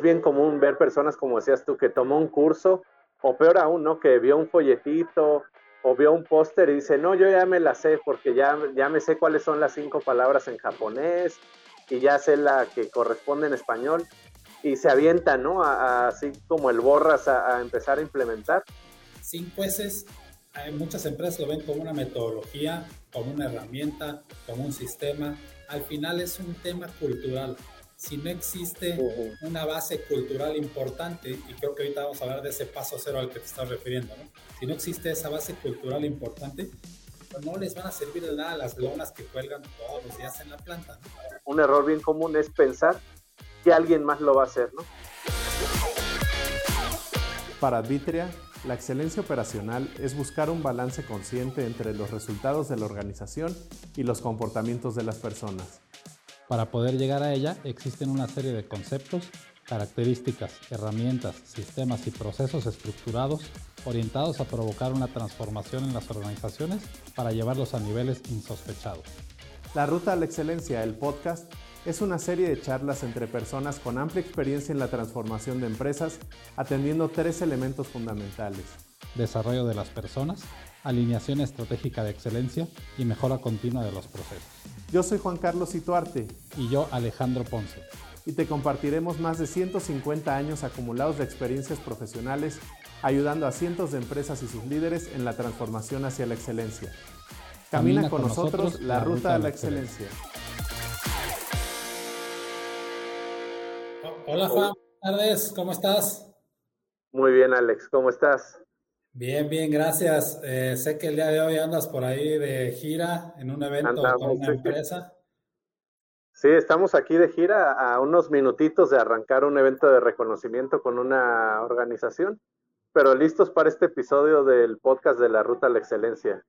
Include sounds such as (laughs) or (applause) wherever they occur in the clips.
es bien común ver personas, como decías tú, que tomó un curso, o peor aún, ¿no? Que vio un folletito o vio un póster y dice, no, yo ya me la sé porque ya, ya me sé cuáles son las cinco palabras en japonés y ya sé la que corresponde en español y se avienta, ¿no? así como el borras a, empezar a implementar. Cinco S, muchas empresas lo ven como una metodología, como una herramienta, como un sistema. Al final es un tema cultural si no existe una base cultural importante, y creo que ahorita vamos a hablar de ese paso cero al que te estás refiriendo, ¿no? si no existe esa base cultural importante, pues no les van a servir de nada las lonas que cuelgan todos los días en la planta. Un error bien común es pensar que alguien más lo va a hacer, ¿no? Para Advitria, la excelencia operacional es buscar un balance consciente entre los resultados de la organización y los comportamientos de las personas. Para poder llegar a ella existen una serie de conceptos, características, herramientas, sistemas y procesos estructurados orientados a provocar una transformación en las organizaciones para llevarlos a niveles insospechados. La Ruta a la Excelencia, el podcast, es una serie de charlas entre personas con amplia experiencia en la transformación de empresas, atendiendo tres elementos fundamentales. Desarrollo de las personas, alineación estratégica de excelencia y mejora continua de los procesos. Yo soy Juan Carlos Ituarte. Y yo Alejandro Ponce. Y te compartiremos más de 150 años acumulados de experiencias profesionales, ayudando a cientos de empresas y sus líderes en la transformación hacia la excelencia. Camina, con, nosotros, la, ruta, a la excelencia. Hola Juan, buenas tardes, ¿cómo estás? Muy bien Alex, ¿cómo estás? Bien, bien, gracias. Eh, sé que el día de hoy andas por ahí de gira en un evento con una empresa. Sí, estamos aquí de gira a unos minutitos de arrancar un evento de reconocimiento con una organización, pero listos para este episodio del podcast de la Ruta a la Excelencia.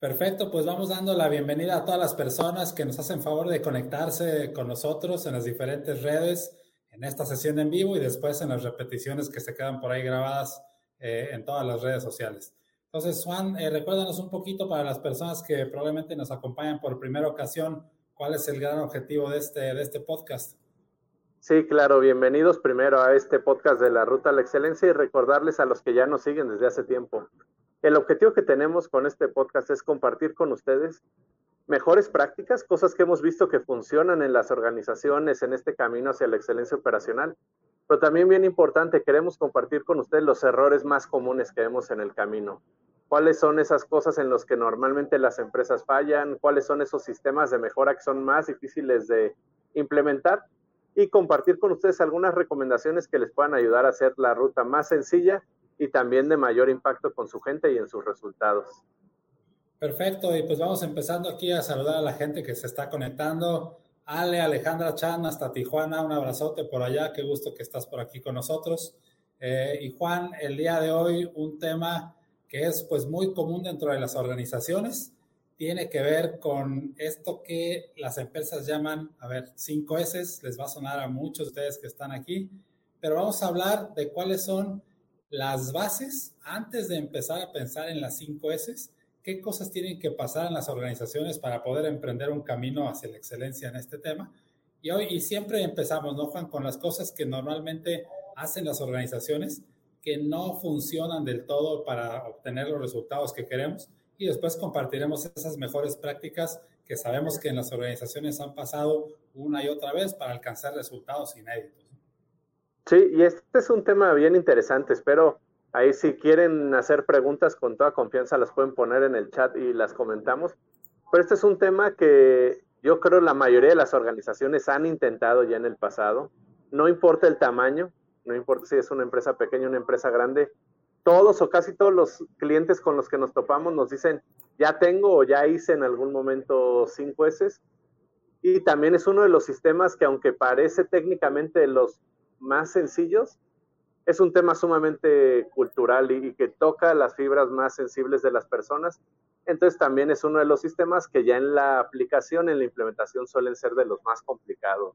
Perfecto, pues vamos dando la bienvenida a todas las personas que nos hacen favor de conectarse con nosotros en las diferentes redes, en esta sesión en vivo y después en las repeticiones que se quedan por ahí grabadas eh, en todas las redes sociales. Entonces, Juan, eh, recuérdanos un poquito para las personas que probablemente nos acompañan por primera ocasión, cuál es el gran objetivo de este, de este podcast. Sí, claro, bienvenidos primero a este podcast de la Ruta a la Excelencia y recordarles a los que ya nos siguen desde hace tiempo. El objetivo que tenemos con este podcast es compartir con ustedes mejores prácticas, cosas que hemos visto que funcionan en las organizaciones en este camino hacia la excelencia operacional pero también bien importante, queremos compartir con ustedes los errores más comunes que vemos en el camino. ¿Cuáles son esas cosas en las que normalmente las empresas fallan? ¿Cuáles son esos sistemas de mejora que son más difíciles de implementar? Y compartir con ustedes algunas recomendaciones que les puedan ayudar a hacer la ruta más sencilla y también de mayor impacto con su gente y en sus resultados. Perfecto, y pues vamos empezando aquí a saludar a la gente que se está conectando. Ale, Alejandra Chan, hasta Tijuana, un abrazote por allá, qué gusto que estás por aquí con nosotros. Eh, y Juan, el día de hoy un tema que es pues muy común dentro de las organizaciones, tiene que ver con esto que las empresas llaman, a ver, 5 S, les va a sonar a muchos de ustedes que están aquí, pero vamos a hablar de cuáles son las bases antes de empezar a pensar en las 5 S qué cosas tienen que pasar en las organizaciones para poder emprender un camino hacia la excelencia en este tema. Y hoy, y siempre empezamos, ¿no, Juan? Con las cosas que normalmente hacen las organizaciones que no funcionan del todo para obtener los resultados que queremos y después compartiremos esas mejores prácticas que sabemos que en las organizaciones han pasado una y otra vez para alcanzar resultados inéditos. Sí, y este es un tema bien interesante. Espero Ahí si quieren hacer preguntas con toda confianza las pueden poner en el chat y las comentamos. Pero este es un tema que yo creo la mayoría de las organizaciones han intentado ya en el pasado. No importa el tamaño, no importa si es una empresa pequeña o una empresa grande, todos o casi todos los clientes con los que nos topamos nos dicen, ya tengo o ya hice en algún momento cinco S. Y también es uno de los sistemas que aunque parece técnicamente los más sencillos, es un tema sumamente cultural y, que toca las fibras más sensibles de las personas. Entonces también es uno de los sistemas que ya en la aplicación, en la implementación suelen ser de los más complicados.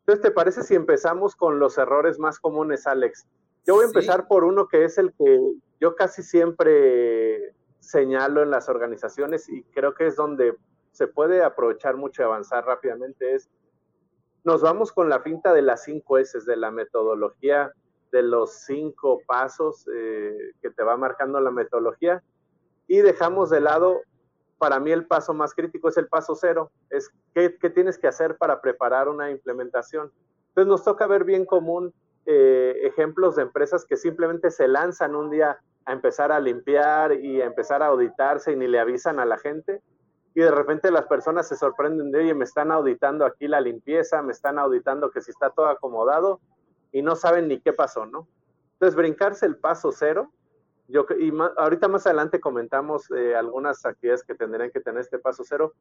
Entonces, ¿te parece si empezamos con los errores más comunes, Alex? Yo voy a empezar por uno que es el que yo casi siempre señalo en las organizaciones y creo que es donde se puede aprovechar mucho y avanzar rápidamente, es nos vamos con la finta de las cinco S, de la metodología de los cinco pasos eh, que te va marcando la metodología y dejamos de lado, para mí el paso más crítico es el paso cero, es qué, qué tienes que hacer para preparar una implementación. Entonces nos toca ver bien común eh, ejemplos de empresas que simplemente se lanzan un día a empezar a limpiar y a empezar a auditarse y ni le avisan a la gente. Y de repente las personas se sorprenden de, oye, me están auditando aquí la limpieza, me están auditando que si está todo acomodado y no saben ni qué pasó, ¿no? Entonces, brincarse el paso cero, yo, y ahorita más adelante comentamos eh, algunas actividades que tendrían que tener este paso cero,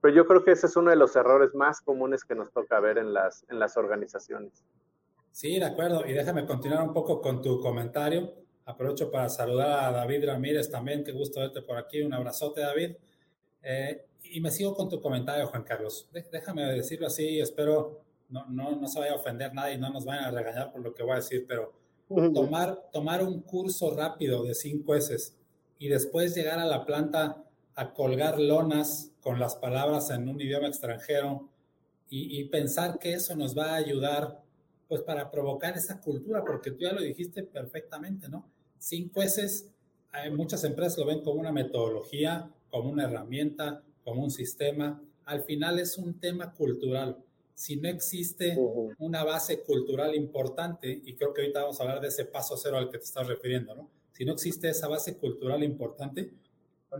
pero yo creo que ese es uno de los errores más comunes que nos toca ver en las, en las organizaciones. Sí, de acuerdo. Y déjame continuar un poco con tu comentario. Aprovecho para saludar a David Ramírez también. Qué gusto verte por aquí. Un abrazote, David. Eh, y me sigo con tu comentario, Juan Carlos. déjame decirlo así. Espero no, no, no se vaya a ofender nadie y no nos vayan a regañar por lo que voy a decir, pero tomar, tomar un curso rápido de cinco S y después llegar a la planta a colgar lonas con las palabras en un idioma extranjero y, y pensar que eso nos va a ayudar pues para provocar esa cultura, porque tú ya lo dijiste perfectamente, ¿no? Cinco S, muchas empresas lo ven como una metodología, como una herramienta, como un sistema. Al final es un tema cultural. Si no existe una base cultural importante, y creo que ahorita vamos a hablar de ese paso cero al que te estás refiriendo, ¿no? Si no existe esa base cultural importante,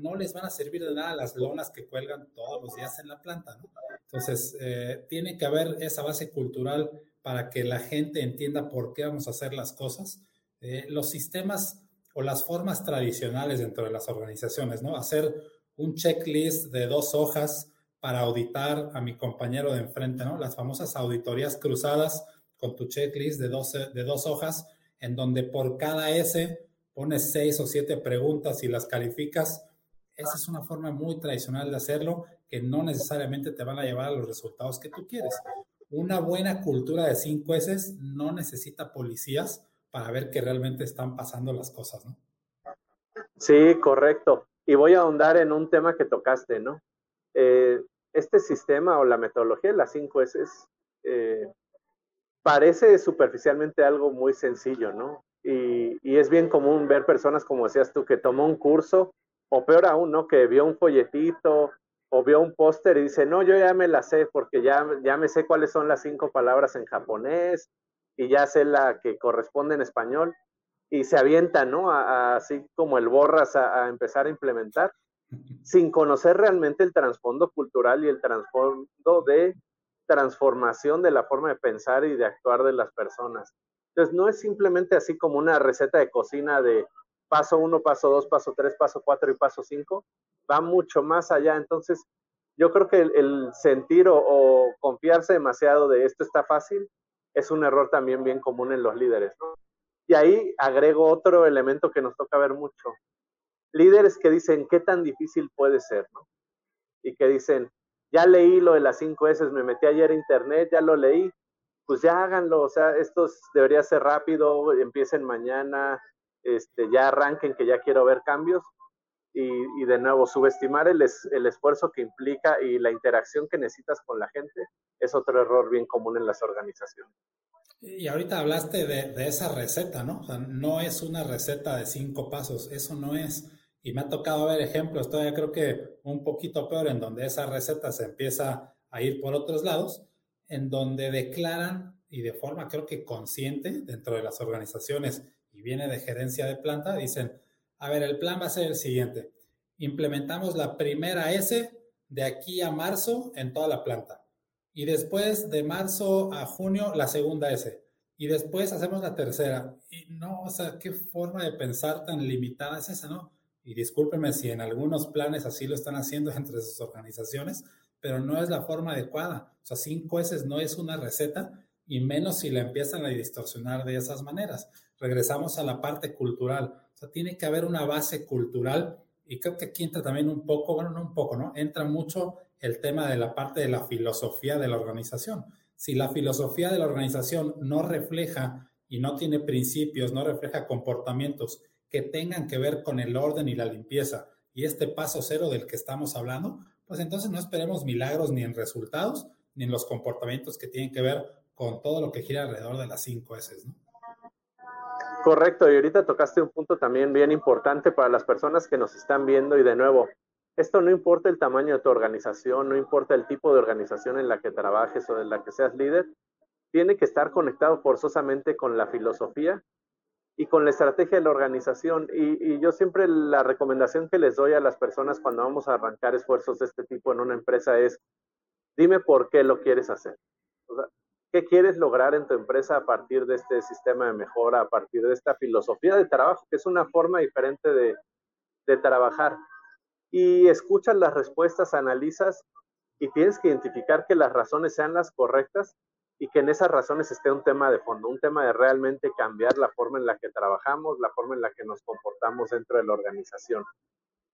no les van a servir de nada las lonas que cuelgan todos los días en la planta, ¿no? Entonces, eh, tiene que haber esa base cultural para que la gente entienda por qué vamos a hacer las cosas. Eh, los sistemas o las formas tradicionales dentro de las organizaciones, ¿no? Hacer un checklist de dos hojas para auditar a mi compañero de enfrente, ¿no? Las famosas auditorías cruzadas con tu checklist de dos, de dos hojas, en donde por cada S pones seis o siete preguntas y las calificas. Esa es una forma muy tradicional de hacerlo que no necesariamente te van a llevar a los resultados que tú quieres una buena cultura de cinco S no necesita policías para ver que realmente están pasando las cosas, ¿no? Sí, correcto. Y voy a ahondar en un tema que tocaste, ¿no? Eh, este sistema o la metodología de las cinco S eh, parece superficialmente algo muy sencillo, ¿no? Y, y, es bien común ver personas, como decías tú, que tomó un curso, o peor aún, ¿no? Que vio un folletito o vio un póster y dice, no, yo ya me la sé porque ya, ya me sé cuáles son las cinco palabras en japonés y ya sé la que corresponde en español y se avienta, ¿no? así como el borras a, empezar a implementar sin conocer realmente el trasfondo cultural y el trasfondo de transformación de la forma de pensar y de actuar de las personas. Entonces, no es simplemente así como una receta de cocina de paso uno, paso dos, paso tres, paso cuatro y paso cinco, va mucho más allá. Entonces, yo creo que el, sentir o, confiarse demasiado de esto está fácil es un error también bien común en los líderes. Y ahí agrego otro elemento que nos toca ver mucho. Líderes que dicen, ¿qué tan difícil puede ser? ¿no? Y que dicen, ya leí lo de las cinco S, me metí ayer a internet, ya lo leí, pues ya háganlo, o sea, esto debería ser rápido, empiecen mañana, este, ya arranquen que ya quiero ver cambios y, de nuevo, subestimar el, el, esfuerzo que implica y la interacción que necesitas con la gente es otro error bien común en las organizaciones. Y ahorita hablaste de, de esa receta, ¿no? O sea, no es una receta de cinco pasos, eso no es. Y me ha tocado ver ejemplos, todavía creo que un poquito peor, en donde esa receta se empieza a ir por otros lados, en donde declaran y de forma creo que consciente dentro de las organizaciones y viene de gerencia de planta, dicen, a ver, el plan va a ser el siguiente. Implementamos la primera S de aquí a marzo en toda la planta. Y después de marzo a junio, la segunda S. Y después hacemos la tercera. Y no, o sea, qué forma de pensar tan limitada es esa, ¿no? Y discúlpenme si en algunos planes así lo están haciendo (laughs) entre sus organizaciones, pero no es la forma adecuada. O sea, cinco S no es una receta y menos si la empiezan a distorsionar de esas maneras. Regresamos a la parte cultural. O sea, tiene que haber una base cultural y creo que aquí entra también un poco, bueno, no un poco, ¿no? Entra mucho el tema de la parte de la filosofía de la organización. Si la filosofía de la organización no refleja y no tiene principios, no refleja comportamientos que tengan que ver con el orden y la limpieza y este paso cero del que estamos hablando, pues entonces no esperemos milagros ni en resultados ni en los comportamientos que tienen que ver con todo lo que gira alrededor de las 5 S. Correcto, y ahorita tocaste un punto también bien importante para las personas que nos están viendo y de nuevo, esto no importa el tamaño de tu organización, no importa el tipo de organización en la que trabajes o en la que seas líder, tiene que estar conectado forzosamente con la filosofía y con la estrategia de la organización. Y, yo siempre la recomendación que les doy a las personas cuando vamos a arrancar esfuerzos de este tipo en una empresa es, dime por qué lo quieres hacer. ¿Qué quieres lograr en tu empresa a partir de este sistema de mejora, a partir de esta filosofía de trabajo, que es una forma diferente de, de trabajar? y escuchas las respuestas, analizas y tienes que identificar que las razones sean las correctas y que en esas razones esté un tema de fondo, un tema de realmente cambiar la forma en la que trabajamos, la forma en la que nos comportamos dentro de la organización.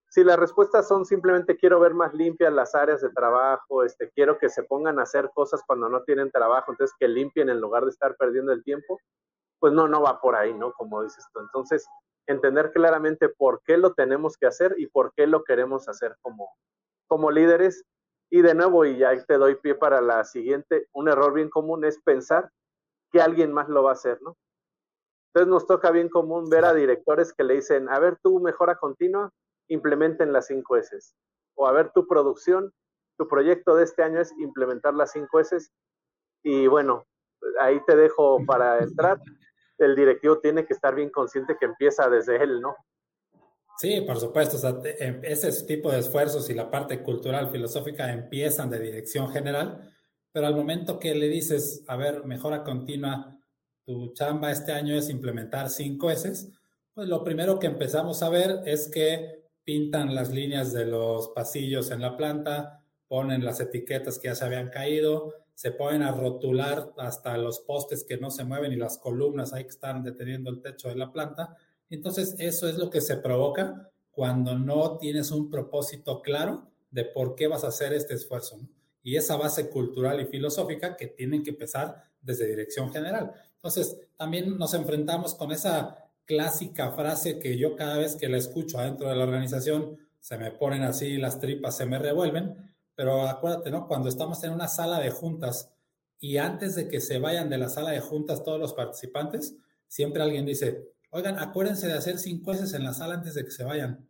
Si las respuestas son simplemente quiero ver más limpias las áreas de trabajo, este, quiero que se pongan a hacer cosas cuando no tienen trabajo, entonces que limpien en lugar de estar perdiendo el tiempo, pues no, no va por ahí, ¿no? Como dices tú. Entonces, entender claramente por qué lo tenemos que hacer y por qué lo queremos hacer como, como líderes. Y de nuevo, y ya te doy pie para la siguiente, un error bien común es pensar que alguien más lo va a hacer, ¿no? Entonces nos toca bien común ver a directores que le dicen, a ver, tu mejora continua, implementen las 5 S. O a ver, tu producción, tu proyecto de este año es implementar las 5 S. Y bueno, ahí te dejo para entrar el directivo tiene que estar bien consciente que empieza desde él, ¿no? Sí, por supuesto. O sea, em, ese tipo de esfuerzos y la parte cultural, filosófica empiezan de dirección general, pero al momento que le dices, a ver, mejora continua, tu chamba este año es implementar cinco S, pues lo primero que empezamos a ver es que pintan las líneas de los pasillos en la planta, ponen las etiquetas que ya se habían caído, se ponen a rotular hasta los postes que no se mueven y las columnas ahí que están deteniendo el techo de la planta. Entonces, eso es lo que se provoca cuando no tienes un propósito claro de por qué vas a hacer este esfuerzo. Y esa base cultural y filosófica que tienen que empezar desde dirección general. Entonces, también nos enfrentamos con esa clásica frase que yo cada vez que la escucho adentro de la organización, se me ponen así, las tripas se me revuelven, pero acuérdate, ¿no? Cuando estamos en una sala de juntas y antes de que se vayan de la sala de juntas todos los participantes, siempre alguien dice, oigan, acuérdense de hacer cinco veces en la sala antes de que se vayan.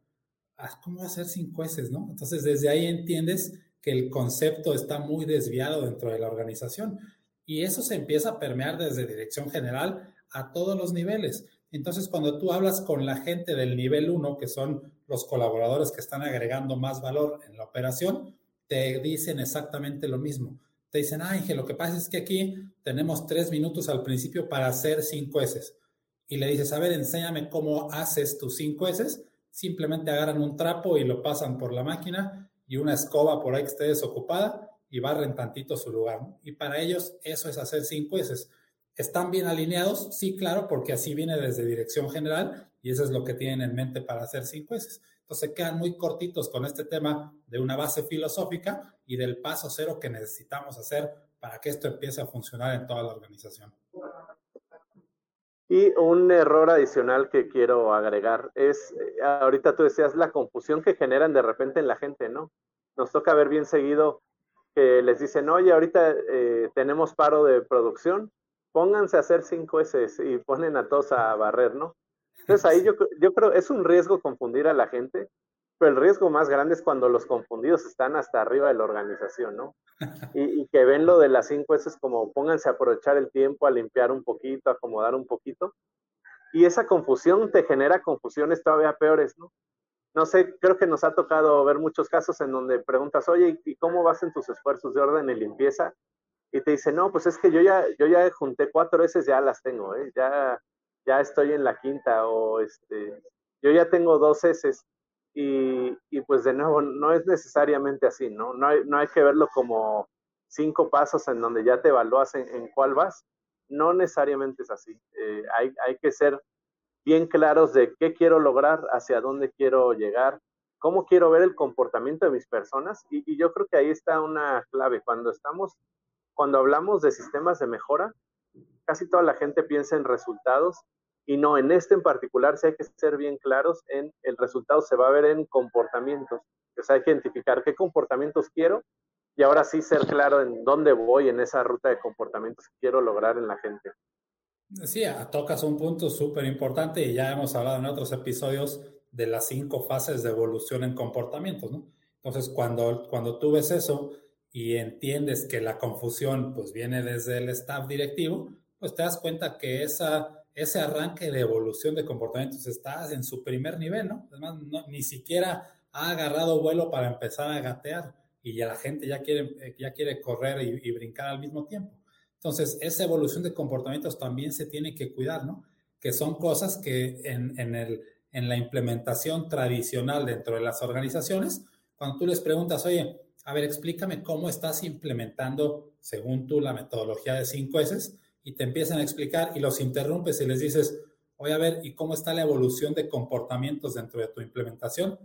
Ah, ¿Cómo ser cinco veces, no? Entonces, desde ahí entiendes que el concepto está muy desviado dentro de la organización. Y eso se empieza a permear desde dirección general a todos los niveles. Entonces, cuando tú hablas con la gente del nivel 1, que son los colaboradores que están agregando más valor en la operación, te dicen exactamente lo mismo. Te dicen, Ángel, lo que pasa es que aquí tenemos tres minutos al principio para hacer cinco S. Y le dices, a ver, enséñame cómo haces tus cinco S. Simplemente agarran un trapo y lo pasan por la máquina y una escoba por ahí que esté desocupada y barren tantito su lugar. Y para ellos eso es hacer cinco S. ¿Están bien alineados? Sí, claro, porque así viene desde dirección general y eso es lo que tienen en mente para hacer cinco S. Entonces quedan muy cortitos con este tema de una base filosófica y del paso cero que necesitamos hacer para que esto empiece a funcionar en toda la organización. Y un error adicional que quiero agregar es, eh, ahorita tú decías, la confusión que generan de repente en la gente, ¿no? Nos toca ver bien seguido que les dicen, oye, ahorita eh, tenemos paro de producción, pónganse a hacer 5 S y ponen a todos a barrer, ¿no? Entonces ahí (laughs) yo, yo creo, es un riesgo confundir a la gente, pero el riesgo más grande es cuando los confundidos están hasta arriba de la organización, ¿no? (laughs) Y, que ven lo de las cinco es como pónganse a aprovechar el tiempo, a limpiar un poquito, a acomodar un poquito. Y esa confusión te genera confusiones todavía peores, ¿no? No sé, creo que nos ha tocado ver muchos casos en donde preguntas, oye, ¿y cómo vas en tus esfuerzos de orden y limpieza? Y te dice, no, pues es que yo ya, yo ya junté cuatro veces, ya las tengo, ¿eh? Ya, ya estoy en la quinta o este, yo ya tengo dos S y, y, pues de nuevo no es necesariamente así, ¿no? No hay, no hay que verlo como cinco pasos en donde ya te evalúas en, cuál vas, no necesariamente es así. Eh, hay, hay que ser bien claros de qué quiero lograr, hacia dónde quiero llegar, cómo quiero ver el comportamiento de mis personas y, y yo creo que ahí está una clave. Cuando estamos, cuando hablamos de sistemas de mejora, casi toda la gente piensa en resultados y no, en este en particular sí hay que ser bien claros en el resultado se va a ver en comportamientos. O sea, hay que identificar qué comportamientos quiero y ahora sí ser claro en dónde voy en esa ruta de comportamientos que quiero lograr en la gente. Sí, tocas un punto súper importante y ya hemos hablado en otros episodios de las cinco fases de evolución en comportamientos, ¿no? Entonces, cuando, cuando tú ves eso y entiendes que la confusión pues viene desde el staff directivo, pues te das cuenta que esa, ese arranque de evolución de comportamientos está en su primer nivel, ¿no? Además, ni siquiera ha agarrado vuelo para empezar a gatear y ya la gente ya quiere, ya quiere correr y, y brincar al mismo tiempo. Entonces, esa evolución de comportamientos también se tiene que cuidar, ¿no? Que son cosas que en, en, el, en la implementación tradicional dentro de las organizaciones, cuando tú les preguntas, oye, a ver, explícame cómo estás implementando, según tú, la metodología de 5S, y te empiezan a explicar y los interrumpes y les dices, oye, a ver, ¿y cómo está la evolución de comportamientos dentro de tu implementación?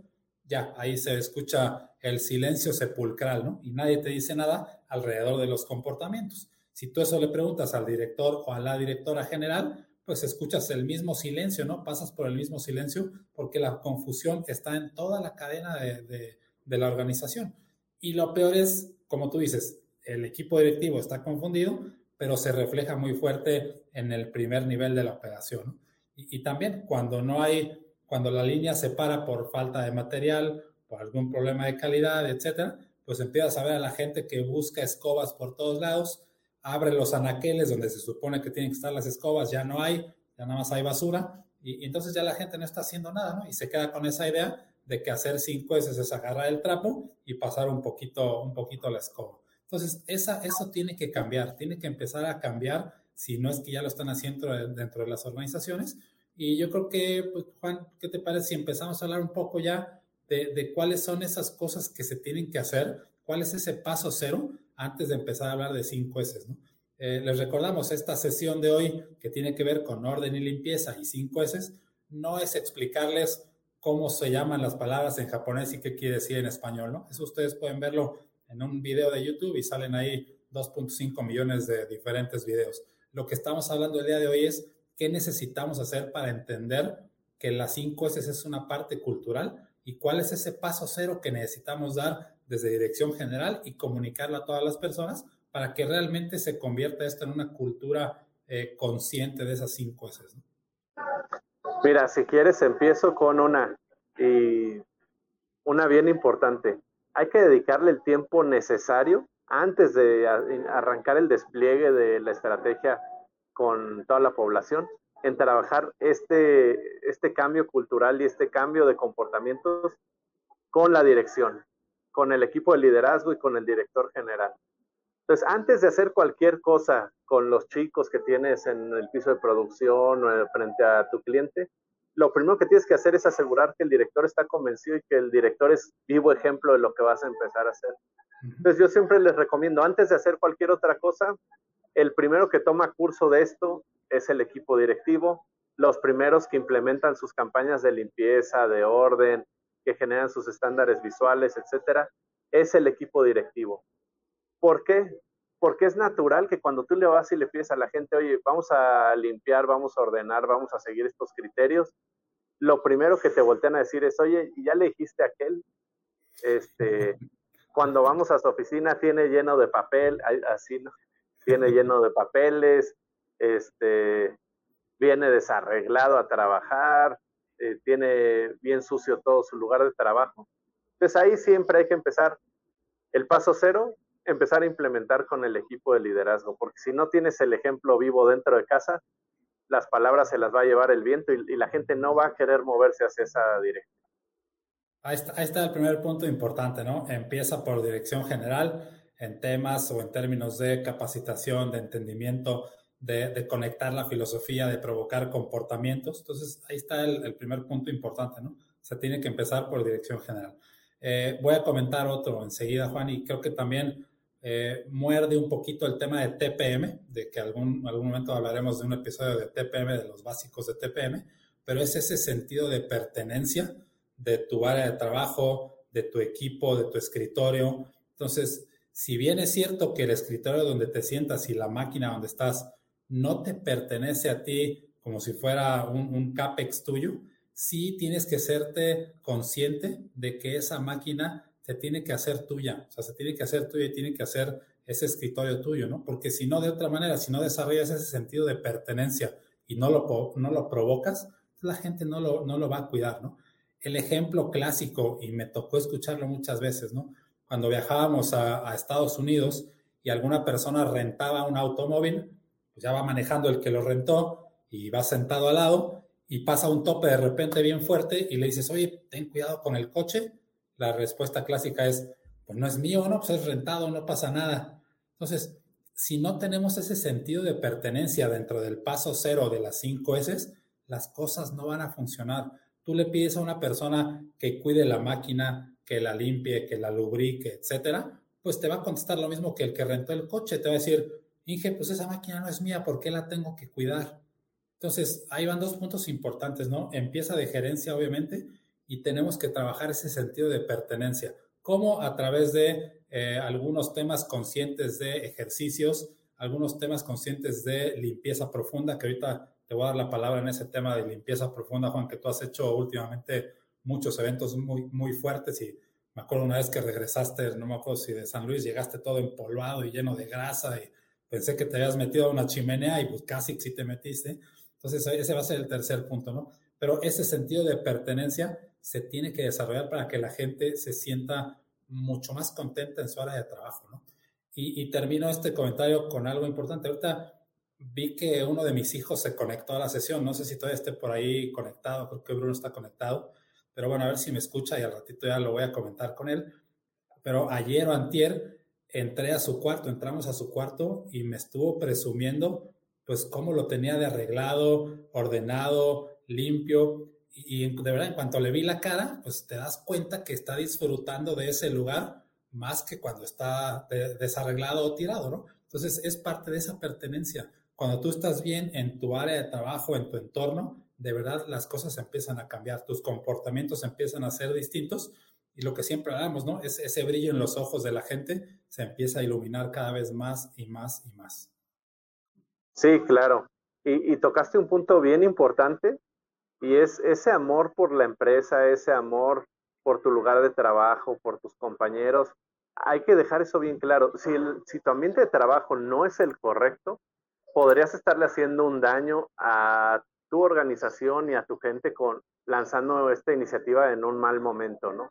Ya, ahí se escucha el silencio sepulcral, ¿no? Y nadie te dice nada alrededor de los comportamientos. Si tú eso le preguntas al director o a la directora general, pues escuchas el mismo silencio, ¿no? Pasas por el mismo silencio porque la confusión está en toda la cadena de, de la organización. Y lo peor es, como tú dices, el equipo directivo está confundido, pero se refleja muy fuerte en el primer nivel de la operación. Y, también cuando no hay, cuando la línea se para por falta de material, por algún problema de calidad, etcétera, pues empiezas a ver a la gente que busca escobas por todos lados, abre los anaqueles donde se supone que tienen que estar las escobas, ya no hay, ya nada más hay basura, y, entonces ya la gente no está haciendo nada, ¿no? Y se queda con esa idea de que hacer cinco veces es agarrar el trapo y pasar un poquito, un poquito la escoba. Entonces, esa, eso tiene que cambiar, tiene que empezar a cambiar, si no es que ya lo están haciendo dentro de las organizaciones. Y yo creo que, pues, Juan, ¿qué te parece si empezamos a hablar un poco ya de, de, cuáles son esas cosas que se tienen que hacer? ¿Cuál es ese paso cero antes de empezar a hablar de cinco S? ¿no? Eh, les recordamos, esta sesión de hoy que tiene que ver con orden y limpieza y cinco S, no es explicarles cómo se llaman las palabras en japonés y qué quiere decir en español. Eso ustedes pueden verlo en un video de YouTube y salen ahí 2.5 millones de diferentes videos. Lo que estamos hablando el día de hoy es qué necesitamos hacer para entender que las 5 S es una parte cultural y cuál es ese paso cero que necesitamos dar desde dirección general y comunicarlo a todas las personas para que realmente se convierta esto en una cultura eh, consciente de esas 5 S. ¿no? Mira, si quieres empiezo con una y una bien importante. Hay que dedicarle el tiempo necesario antes de arrancar el despliegue de la estrategia con toda la población en trabajar este, este cambio cultural y este cambio de comportamientos con la dirección, con el equipo de liderazgo y con el director general. Entonces, antes de hacer cualquier cosa con los chicos que tienes en el piso de producción o frente a tu cliente, lo primero que tienes que hacer es asegurar que el director está convencido y que el director es vivo ejemplo de lo que vas a empezar a hacer. Entonces, yo siempre les recomiendo, antes de hacer cualquier otra cosa, el primero que toma curso de esto es el equipo directivo, los primeros que implementan sus campañas de limpieza, de orden, que generan sus estándares visuales, etcétera, es el equipo directivo. ¿Por qué? Porque es natural que cuando tú le vas y le pides a la gente, oye, vamos a limpiar, vamos a ordenar, vamos a seguir estos criterios, lo primero que te voltean a decir es, oye, ¿y ya le dijiste a aquel? Este, (laughs) cuando vamos a su oficina tiene lleno de papel, así, ¿no? Tiene lleno de papeles, este, viene desarreglado a trabajar, eh, tiene bien sucio todo su lugar de trabajo. Entonces ahí siempre hay que empezar. El paso cero empezar a implementar con el equipo de liderazgo, porque si no tienes el ejemplo vivo dentro de casa, las palabras se las va a llevar el viento y, la gente no va a querer moverse hacia esa dirección. Ahí está, ahí está el primer punto importante, ¿no? Empieza por dirección general en temas o en términos de capacitación, de entendimiento, de, conectar la filosofía, de provocar comportamientos. Entonces, ahí está el, el primer punto importante, ¿no? Se tiene que empezar por dirección general. Eh, voy a comentar otro enseguida, Juan, y creo que también eh, muerde un poquito el tema de TPM, de que algún, algún momento hablaremos de un episodio de TPM, de los básicos de TPM, pero es ese sentido de pertenencia de tu área de trabajo, de tu equipo, de tu escritorio. Entonces, si bien es cierto que el escritorio donde te sientas y la máquina donde estás no te pertenece a ti como si fuera un, un CAPEX tuyo, sí tienes que serte consciente de que esa máquina se tiene que hacer tuya, o sea, se tiene que hacer tuya y tiene que hacer ese escritorio tuyo, ¿no? Porque si no, de otra manera, si no desarrollas ese sentido de pertenencia y no lo, no lo provocas, la gente no lo, no lo va a cuidar, ¿no? El ejemplo clásico, y me tocó escucharlo muchas veces, ¿no? Cuando viajábamos a, a Estados Unidos y alguna persona rentaba un automóvil, pues ya va manejando el que lo rentó y va sentado al lado y pasa un tope de repente bien fuerte y le dices, oye, ten cuidado con el coche. La respuesta clásica es, pues no es mío, no, pues es rentado, no pasa nada. Entonces, si no tenemos ese sentido de pertenencia dentro del paso cero de las cinco S, las cosas no van a funcionar. Tú le pides a una persona que cuide la máquina, que la limpie, que la lubrique, etcétera, pues te va a contestar lo mismo que el que rentó el coche. Te va a decir, Inge, pues esa máquina no es mía, ¿por qué la tengo que cuidar? Entonces, ahí van dos puntos importantes, ¿no? Empieza de gerencia, obviamente, y tenemos que trabajar ese sentido de pertenencia. ¿Cómo? A través de eh, algunos temas conscientes de ejercicios, algunos temas conscientes de limpieza profunda, que ahorita te voy a dar la palabra en ese tema de limpieza profunda, Juan, que tú has hecho últimamente muchos eventos muy, muy fuertes y me acuerdo una vez que regresaste, no me acuerdo si de San Luis, llegaste todo empolvado y lleno de grasa y pensé que te habías metido a una chimenea y pues casi sí te metiste. Entonces, ese va a ser el tercer punto, ¿no? Pero ese sentido de pertenencia se tiene que desarrollar para que la gente se sienta mucho más contenta en su área de trabajo, ¿no? Y, termino este comentario con algo importante. Ahorita vi que uno de mis hijos se conectó a la sesión. No sé si todavía esté por ahí conectado. Creo que Bruno está conectado. Pero bueno, a ver si me escucha y al ratito ya lo voy a comentar con él. Pero ayer o antier entré a su cuarto, entramos a su cuarto y me estuvo presumiendo pues cómo lo tenía de arreglado, ordenado, limpio. Y, de verdad, en cuanto le vi la cara, pues te das cuenta que está disfrutando de ese lugar más que cuando está desarreglado o tirado, ¿no? Entonces es parte de esa pertenencia. Cuando tú estás bien en tu área de trabajo, en tu entorno, de verdad las cosas empiezan a cambiar, tus comportamientos empiezan a ser distintos y lo que siempre hablamos, ¿no? Es ese brillo en los ojos de la gente se empieza a iluminar cada vez más y más y más. Sí, claro. Y, tocaste un punto bien importante y es ese amor por la empresa, ese amor por tu lugar de trabajo, por tus compañeros. Hay que dejar eso bien claro. Si, si tu ambiente de trabajo no es el correcto, podrías estarle haciendo un daño a tu organización y a tu gente con lanzando esta iniciativa en un mal momento, ¿no?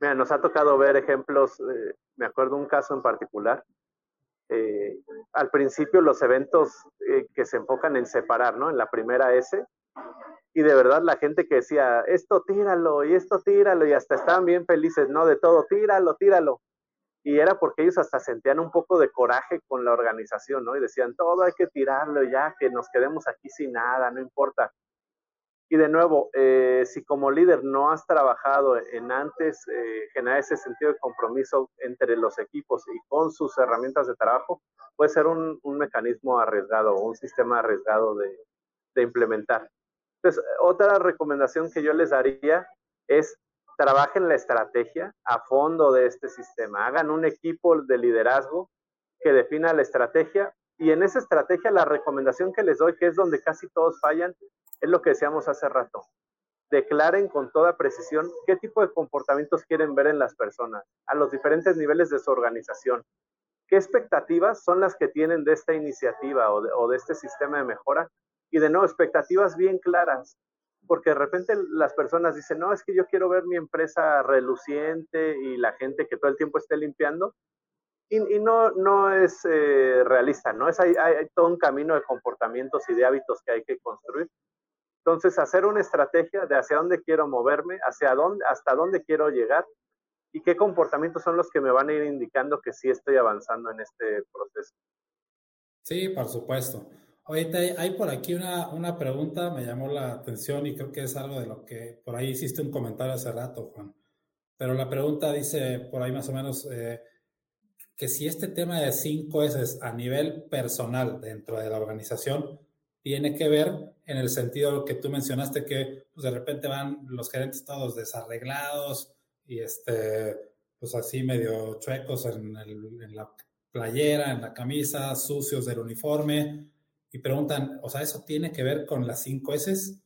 Mira, nos ha tocado ver ejemplos, eh, me acuerdo un caso en particular, eh, al principio los eventos eh, que se enfocan en separar, ¿no? En la primera S. Y de verdad la gente que decía, esto tíralo y esto tíralo y hasta estaban bien felices, ¿no? De todo, tíralo, tíralo. Y era porque ellos hasta sentían un poco de coraje con la organización, ¿no? Y decían, todo hay que tirarlo ya, que nos quedemos aquí sin nada, no importa. Y de nuevo, eh, si como líder no has trabajado en antes eh, generar ese sentido de compromiso entre los equipos y con sus herramientas de trabajo, puede ser un, mecanismo arriesgado un sistema arriesgado de, de implementar. Entonces, otra recomendación que yo les daría es trabajen la estrategia a fondo de este sistema. Hagan un equipo de liderazgo que defina la estrategia y en esa estrategia la recomendación que les doy, que es donde casi todos fallan, es lo que decíamos hace rato. Declaren con toda precisión qué tipo de comportamientos quieren ver en las personas, a los diferentes niveles de su organización. ¿Qué expectativas son las que tienen de esta iniciativa o de, este sistema de mejora? Y de nuevo, expectativas bien claras, porque de repente las personas dicen, no, es que yo quiero ver mi empresa reluciente y la gente que todo el tiempo esté limpiando, y, no, no es eh, realista, ¿no? Es, hay, hay, todo un camino de comportamientos y de hábitos que hay que construir. Entonces, hacer una estrategia de hacia dónde quiero moverme, hacia dónde, hasta dónde quiero llegar y qué comportamientos son los que me van a ir indicando que sí estoy avanzando en este proceso. Sí, por supuesto. Ahorita hay por aquí una, una pregunta, me llamó la atención y creo que es algo de lo que por ahí hiciste un comentario hace rato, Juan. Pero la pregunta dice por ahí más o menos eh, que si este tema de cinco S a nivel personal dentro de la organización tiene que ver en el sentido que tú mencionaste que pues, de repente van los gerentes todos desarreglados y este pues así medio chuecos en, en la playera, en la camisa, sucios del uniforme y preguntan, o sea, ¿eso tiene que ver con las cinco S?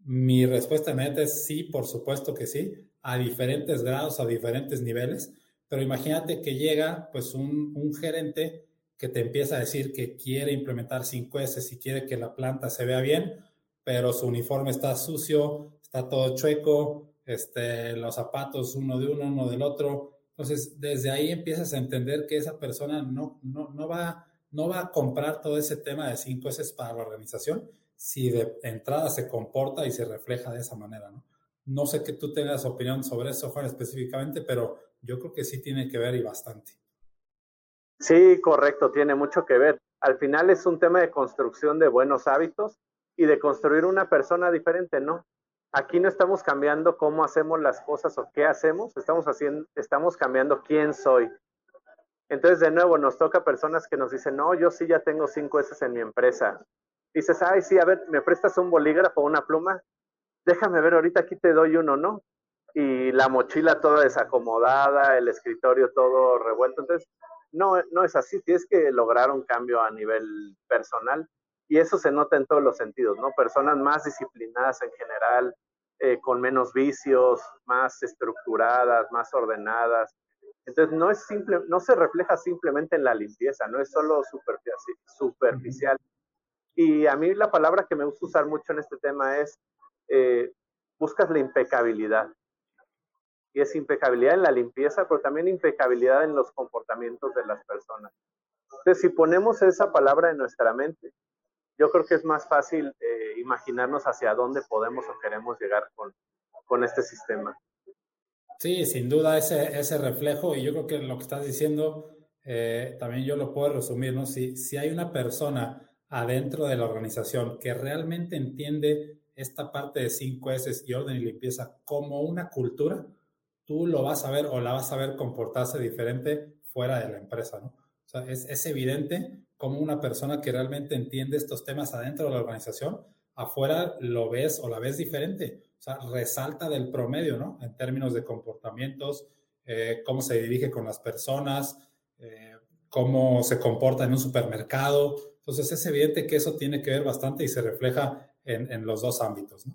Mi respuesta inmediata es sí, por supuesto que sí. a diferentes grados, a diferentes niveles, pero imagínate que llega pues un, un gerente que te empieza a decir que quiere implementar 5S y quiere que la planta se vea bien, pero su uniforme está sucio, está todo chueco, este, los zapatos uno de uno, uno del otro. Entonces, desde ahí empiezas a entender que esa persona no, no, no, va, no va a comprar todo ese tema de 5S para la organización si de entrada se comporta y se refleja de esa manera, ¿no? No sé que tú tengas opinión sobre eso, Juan, específicamente, pero yo creo que sí tiene que ver y bastante. Sí, correcto, tiene mucho que ver. Al final es un tema de construcción de buenos hábitos y de construir una persona diferente, ¿no? Aquí no estamos cambiando cómo hacemos las cosas o qué hacemos, estamos haciendo, estamos cambiando quién soy. Entonces, de nuevo, nos toca personas que nos dicen, no, yo sí ya tengo cinco S en mi empresa. Dices, ay, sí, a ver, ¿me prestas un bolígrafo o una pluma? Déjame ver, ahorita aquí te doy uno, ¿no? Y la mochila toda desacomodada, el escritorio todo revuelto. Entonces, no, no es así, tienes que lograr un cambio a nivel personal y eso se nota en todos los sentidos, ¿no? Personas más disciplinadas en general, eh, con menos vicios, más estructuradas, más ordenadas. Entonces no es simple, no se refleja simplemente en la limpieza, no es solo superficial. Y a mí la palabra que me gusta usar mucho en este tema es eh, buscas la impecabilidad. Y es impecabilidad en la limpieza, pero también impecabilidad en los comportamientos de las personas. Entonces, si ponemos esa palabra en nuestra mente, yo creo que es más fácil eh, imaginarnos hacia dónde podemos o queremos llegar con, con este sistema. Sí, sin duda ese, ese reflejo, y yo creo que lo que estás diciendo eh, también yo lo puedo resumir, ¿no? Si, si hay una persona adentro de la organización que realmente entiende esta parte de 5S y orden y limpieza como una cultura, tú lo vas a ver o la vas a ver comportarse diferente fuera de la empresa, ¿no? Es, es evidente como una persona que realmente entiende estos temas adentro de la organización, afuera lo ves o la ves diferente. Sea, resalta del promedio, ¿no? En términos de comportamientos, eh, cómo se dirige con las personas, eh, cómo se comporta en un supermercado. Entonces es evidente que eso tiene que ver bastante y se refleja en, los dos ámbitos, ¿no?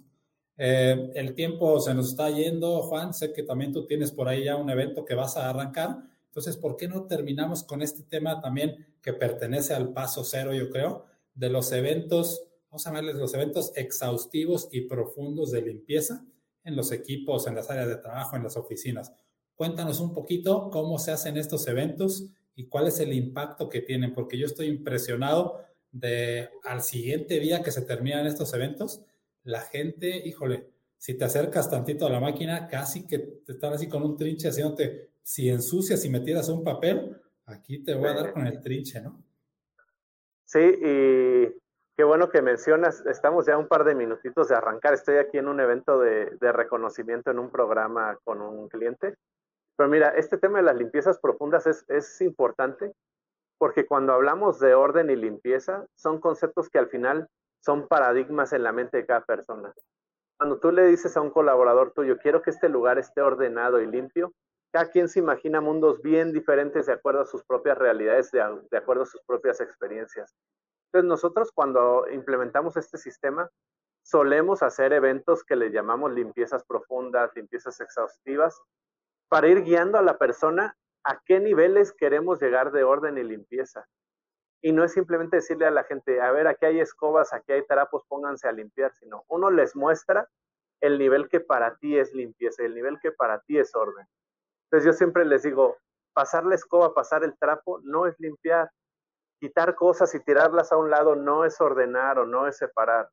Eh, el tiempo se nos está yendo, Juan. Sé que también tú tienes por ahí ya un evento que vas a arrancar. Entonces, ¿por qué no terminamos con este tema también que pertenece al paso cero, yo creo, de los eventos, vamos a llamarles los eventos exhaustivos y profundos de limpieza en los equipos, en las áreas de trabajo, en las oficinas? Cuéntanos un poquito cómo se hacen estos eventos y cuál es el impacto que tienen, porque yo estoy impresionado de al siguiente día que se terminan estos eventos, la gente, híjole, si te acercas tantito a la máquina, casi que te están así con un trinche haciéndote si ensucias y metieras un papel, aquí te voy a dar con el trinche, ¿no? Sí, y qué bueno que mencionas, estamos ya un par de minutitos de arrancar, estoy aquí en un evento de, reconocimiento en un programa con un cliente, pero mira, este tema de las limpiezas profundas es, es importante porque cuando hablamos de orden y limpieza, son conceptos que al final son paradigmas en la mente de cada persona. Cuando tú le dices a un colaborador tuyo, quiero que este lugar esté ordenado y limpio, cada quien se imagina mundos bien diferentes de acuerdo a sus propias realidades, de, acuerdo a sus propias experiencias. Entonces nosotros cuando implementamos este sistema, solemos hacer eventos que le llamamos limpiezas profundas, limpiezas exhaustivas, para ir guiando a la persona a qué niveles queremos llegar de orden y limpieza. Y no es simplemente decirle a la gente, a ver, aquí hay escobas, aquí hay trapos, pónganse a limpiar, sino uno les muestra el nivel que para ti es limpieza, el nivel que para ti es orden. Entonces yo siempre les digo, pasar la escoba, pasar el trapo, no es limpiar. Quitar cosas y tirarlas a un lado no es ordenar o no es separar.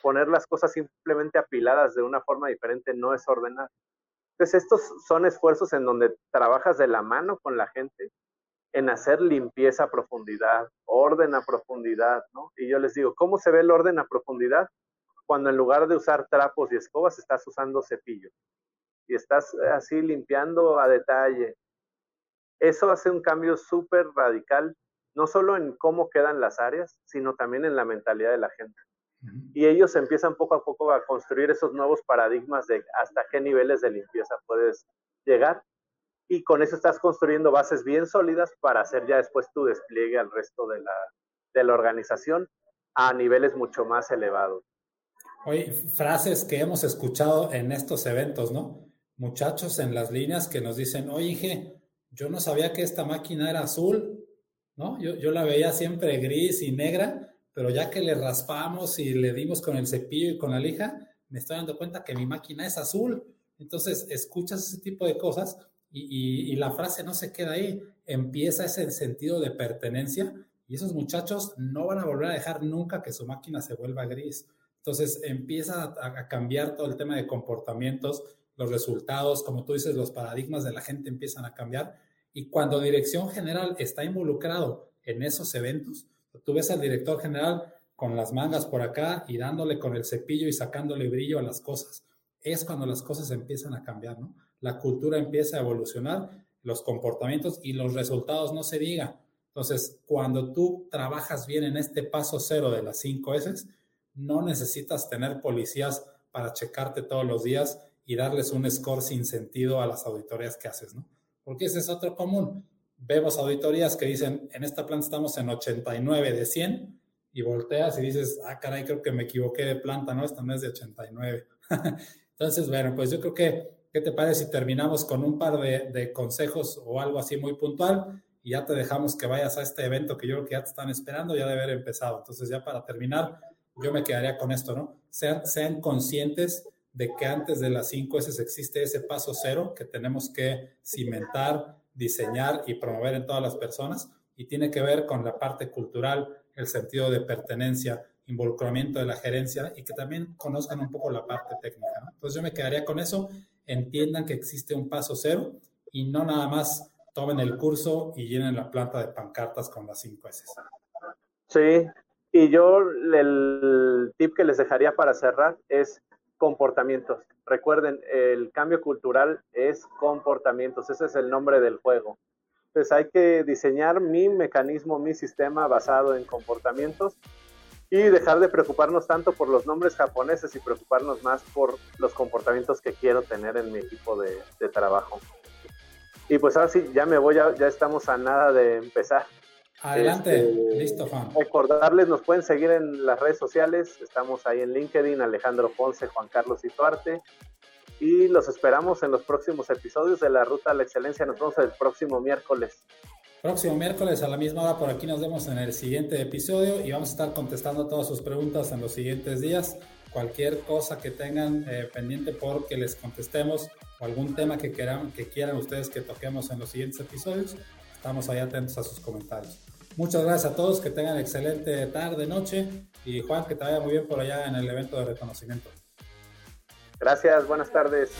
Poner las cosas simplemente apiladas de una forma diferente no es ordenar. Entonces estos son esfuerzos en donde trabajas de la mano con la gente en hacer limpieza a profundidad, orden a profundidad, ¿no? Y yo les digo, ¿cómo se ve el orden a profundidad? Cuando en lugar de usar trapos y escobas estás usando cepillos y estás eh, así limpiando a detalle. Eso hace un cambio súper radical, no solo en cómo quedan las áreas, sino también en la mentalidad de la gente. Y ellos empiezan poco a poco a construir esos nuevos paradigmas de hasta qué niveles de limpieza puedes llegar. Y con eso estás construyendo bases bien sólidas para hacer ya después tu despliegue al resto de la, de la organización a niveles mucho más elevados. Oye, frases que hemos escuchado en estos eventos, ¿no? muchachos en las líneas que nos dicen, oye, yo no sabía que esta máquina era azul, ¿no? Yo, yo la veía siempre gris y negra, pero ya que le raspamos y le dimos con el cepillo y con la lija, me estoy dando cuenta que mi máquina es azul. Entonces, escuchas ese tipo de cosas y, y, la frase no se queda ahí, empieza ese sentido de pertenencia y esos muchachos no van a volver a dejar nunca que su máquina se vuelva gris. Entonces, empieza a, a cambiar todo el tema de comportamientos, los resultados, como tú dices, los paradigmas de la gente empiezan a cambiar. Y cuando dirección general está involucrado en esos eventos, Tú ves al director general con las mangas por acá y dándole con el cepillo y sacándole brillo a las cosas. Es cuando las cosas empiezan a cambiar, ¿no? La cultura empieza a evolucionar, los comportamientos y los resultados no se diga. Entonces, cuando tú trabajas bien en este paso cero de las cinco S, no necesitas tener policías para checarte todos los días y darles un score sin sentido a las auditorías que haces, ¿no? Porque ese es otro común vemos auditorías que dicen, en esta planta estamos en 89 de 100 y volteas y dices, ah, caray, creo que me equivoqué de planta, ¿no? Esta no es de 89. (laughs) Entonces, bueno, pues yo creo que, ¿qué te parece si terminamos con un par de, de, consejos o algo así muy puntual? Y ya te dejamos que vayas a este evento que yo creo que ya te están esperando, ya debe haber empezado. Entonces, ya para terminar, yo me quedaría con esto, ¿no? Sean, sean conscientes de que antes de las 5 S existe ese paso cero que tenemos que cimentar, diseñar y promover en todas las personas y tiene que ver con la parte cultural, el sentido de pertenencia, involucramiento de la gerencia y que también conozcan un poco la parte técnica. Entonces yo me quedaría con eso, entiendan que existe un paso cero y no nada más tomen el curso y llenen la planta de pancartas con las cinco S. Sí, y yo el tip que les dejaría para cerrar es comportamientos. Recuerden, el cambio cultural es comportamientos, ese es el nombre del juego. Entonces hay que diseñar mi mecanismo, mi sistema basado en comportamientos y dejar de preocuparnos tanto por los nombres japoneses y preocuparnos más por los comportamientos que quiero tener en mi equipo de, trabajo. Y pues ahora sí, ya me voy, ya, ya estamos a nada de empezar. Adelante, este, listo, Juan. Recordarles, nos pueden seguir en las redes sociales. Estamos ahí en LinkedIn, Alejandro Ponce, Juan Carlos Ituarte. Y los esperamos en los próximos episodios de la Ruta a la Excelencia. Nos vemos el próximo miércoles. Próximo miércoles a la misma hora por aquí nos vemos en el siguiente episodio y vamos a estar contestando todas sus preguntas en los siguientes días. Cualquier cosa que tengan eh, pendiente porque les contestemos o algún tema que quieran, que quieran ustedes que toquemos en los siguientes episodios, Estamos ahí atentos a sus comentarios. Muchas gracias a todos, que tengan excelente tarde, noche y Juan, que te vaya muy bien por allá en el evento de reconocimiento. Gracias, buenas tardes.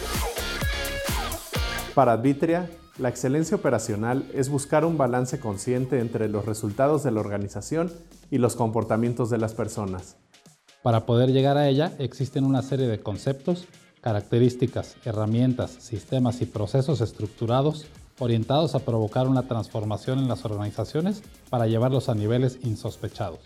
Para Advitria, la excelencia operacional es buscar un balance consciente entre los resultados de la organización y los comportamientos de las personas. Para poder llegar a ella existen una serie de conceptos, características, herramientas, sistemas y procesos estructurados orientados a provocar una transformación en las organizaciones para llevarlos a niveles insospechados.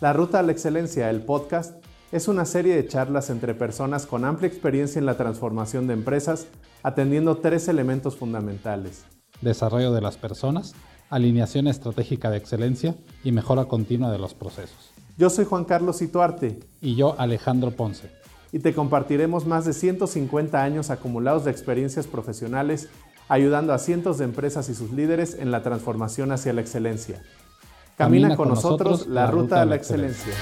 La Ruta a la Excelencia, el podcast, es una serie de charlas entre personas con amplia experiencia en la transformación de empresas, atendiendo tres elementos fundamentales. Desarrollo de las personas, alineación estratégica de excelencia y mejora continua de los procesos. Yo soy Juan Carlos Ituarte. Y yo Alejandro Ponce. Y te compartiremos más de 150 años acumulados de experiencias profesionales ayudando a cientos de empresas y sus líderes en la transformación hacia la excelencia. Camina, con, nosotros, la ruta a la excelencia.